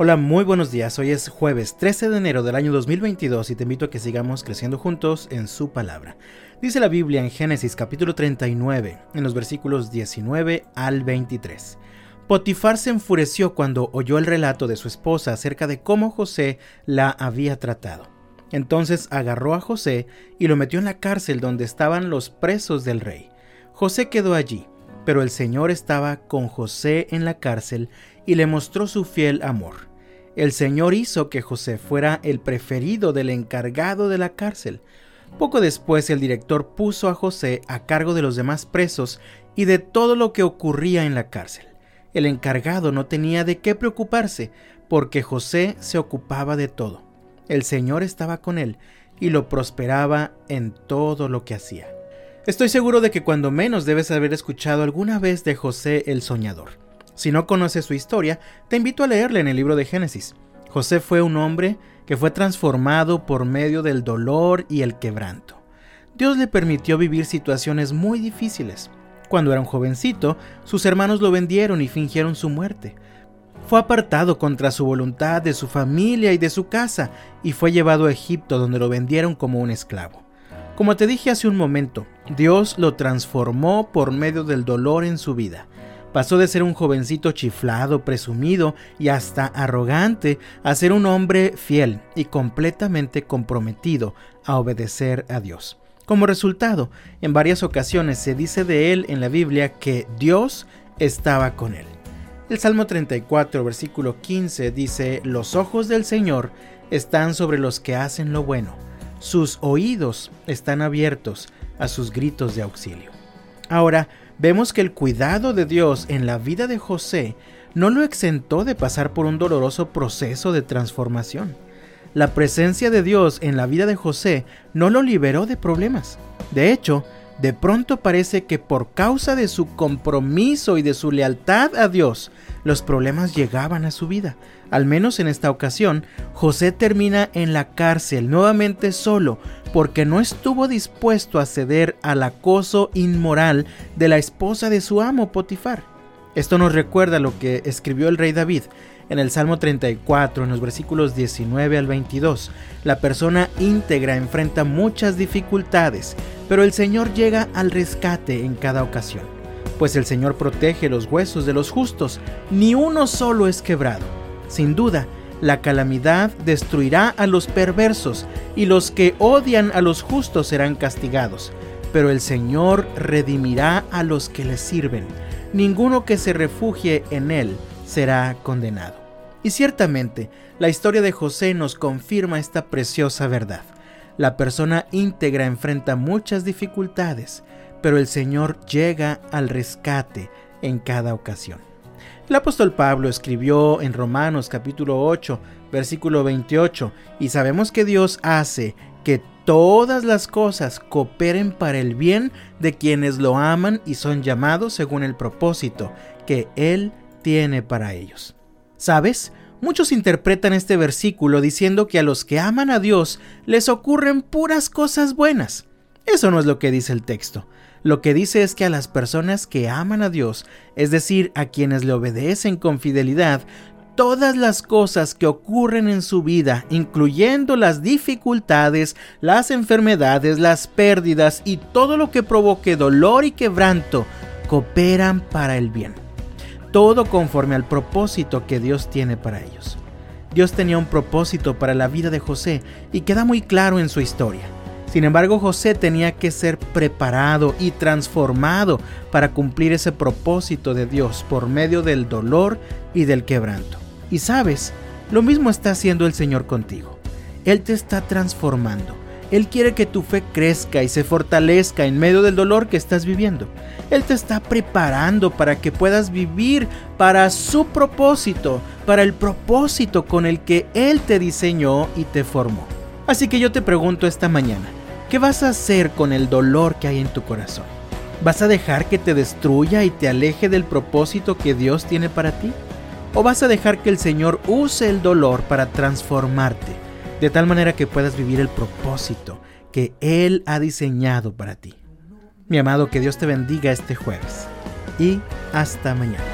Hola, muy buenos días. Hoy es jueves 13 de enero del año 2022 y te invito a que sigamos creciendo juntos en su palabra. Dice la Biblia en Génesis capítulo 39, en los versículos 19 al 23. Potifar se enfureció cuando oyó el relato de su esposa acerca de cómo José la había tratado. Entonces agarró a José y lo metió en la cárcel donde estaban los presos del rey. José quedó allí, pero el Señor estaba con José en la cárcel y le mostró su fiel amor el Señor hizo que José fuera el preferido del encargado de la cárcel. Poco después el director puso a José a cargo de los demás presos y de todo lo que ocurría en la cárcel. El encargado no tenía de qué preocuparse, porque José se ocupaba de todo. El Señor estaba con él y lo prosperaba en todo lo que hacía. Estoy seguro de que cuando menos debes haber escuchado alguna vez de José el soñador. Si no conoces su historia, te invito a leerla en el libro de Génesis. José fue un hombre que fue transformado por medio del dolor y el quebranto. Dios le permitió vivir situaciones muy difíciles. Cuando era un jovencito, sus hermanos lo vendieron y fingieron su muerte. Fue apartado contra su voluntad de su familia y de su casa y fue llevado a Egipto donde lo vendieron como un esclavo. Como te dije hace un momento, Dios lo transformó por medio del dolor en su vida. Pasó de ser un jovencito chiflado, presumido y hasta arrogante a ser un hombre fiel y completamente comprometido a obedecer a Dios. Como resultado, en varias ocasiones se dice de él en la Biblia que Dios estaba con él. El Salmo 34, versículo 15 dice, Los ojos del Señor están sobre los que hacen lo bueno, sus oídos están abiertos a sus gritos de auxilio. Ahora, vemos que el cuidado de Dios en la vida de José no lo exentó de pasar por un doloroso proceso de transformación. La presencia de Dios en la vida de José no lo liberó de problemas. De hecho, de pronto parece que por causa de su compromiso y de su lealtad a Dios, los problemas llegaban a su vida. Al menos en esta ocasión, José termina en la cárcel nuevamente solo porque no estuvo dispuesto a ceder al acoso inmoral de la esposa de su amo Potifar. Esto nos recuerda lo que escribió el rey David en el Salmo 34, en los versículos 19 al 22. La persona íntegra enfrenta muchas dificultades, pero el Señor llega al rescate en cada ocasión. Pues el Señor protege los huesos de los justos, ni uno solo es quebrado. Sin duda, la calamidad destruirá a los perversos, y los que odian a los justos serán castigados. Pero el Señor redimirá a los que le sirven. Ninguno que se refugie en él será condenado. Y ciertamente, la historia de José nos confirma esta preciosa verdad. La persona íntegra enfrenta muchas dificultades, pero el Señor llega al rescate en cada ocasión. El apóstol Pablo escribió en Romanos capítulo 8, versículo 28, y sabemos que Dios hace que todas las cosas cooperen para el bien de quienes lo aman y son llamados según el propósito que Él tiene para ellos. ¿Sabes? Muchos interpretan este versículo diciendo que a los que aman a Dios les ocurren puras cosas buenas. Eso no es lo que dice el texto. Lo que dice es que a las personas que aman a Dios, es decir, a quienes le obedecen con fidelidad, todas las cosas que ocurren en su vida, incluyendo las dificultades, las enfermedades, las pérdidas y todo lo que provoque dolor y quebranto, cooperan para el bien todo conforme al propósito que Dios tiene para ellos. Dios tenía un propósito para la vida de José y queda muy claro en su historia. Sin embargo, José tenía que ser preparado y transformado para cumplir ese propósito de Dios por medio del dolor y del quebranto. Y sabes, lo mismo está haciendo el Señor contigo. Él te está transformando él quiere que tu fe crezca y se fortalezca en medio del dolor que estás viviendo. Él te está preparando para que puedas vivir para su propósito, para el propósito con el que Él te diseñó y te formó. Así que yo te pregunto esta mañana, ¿qué vas a hacer con el dolor que hay en tu corazón? ¿Vas a dejar que te destruya y te aleje del propósito que Dios tiene para ti? ¿O vas a dejar que el Señor use el dolor para transformarte? de tal manera que puedas vivir el propósito que Él ha diseñado para ti. Mi amado, que Dios te bendiga este jueves y hasta mañana.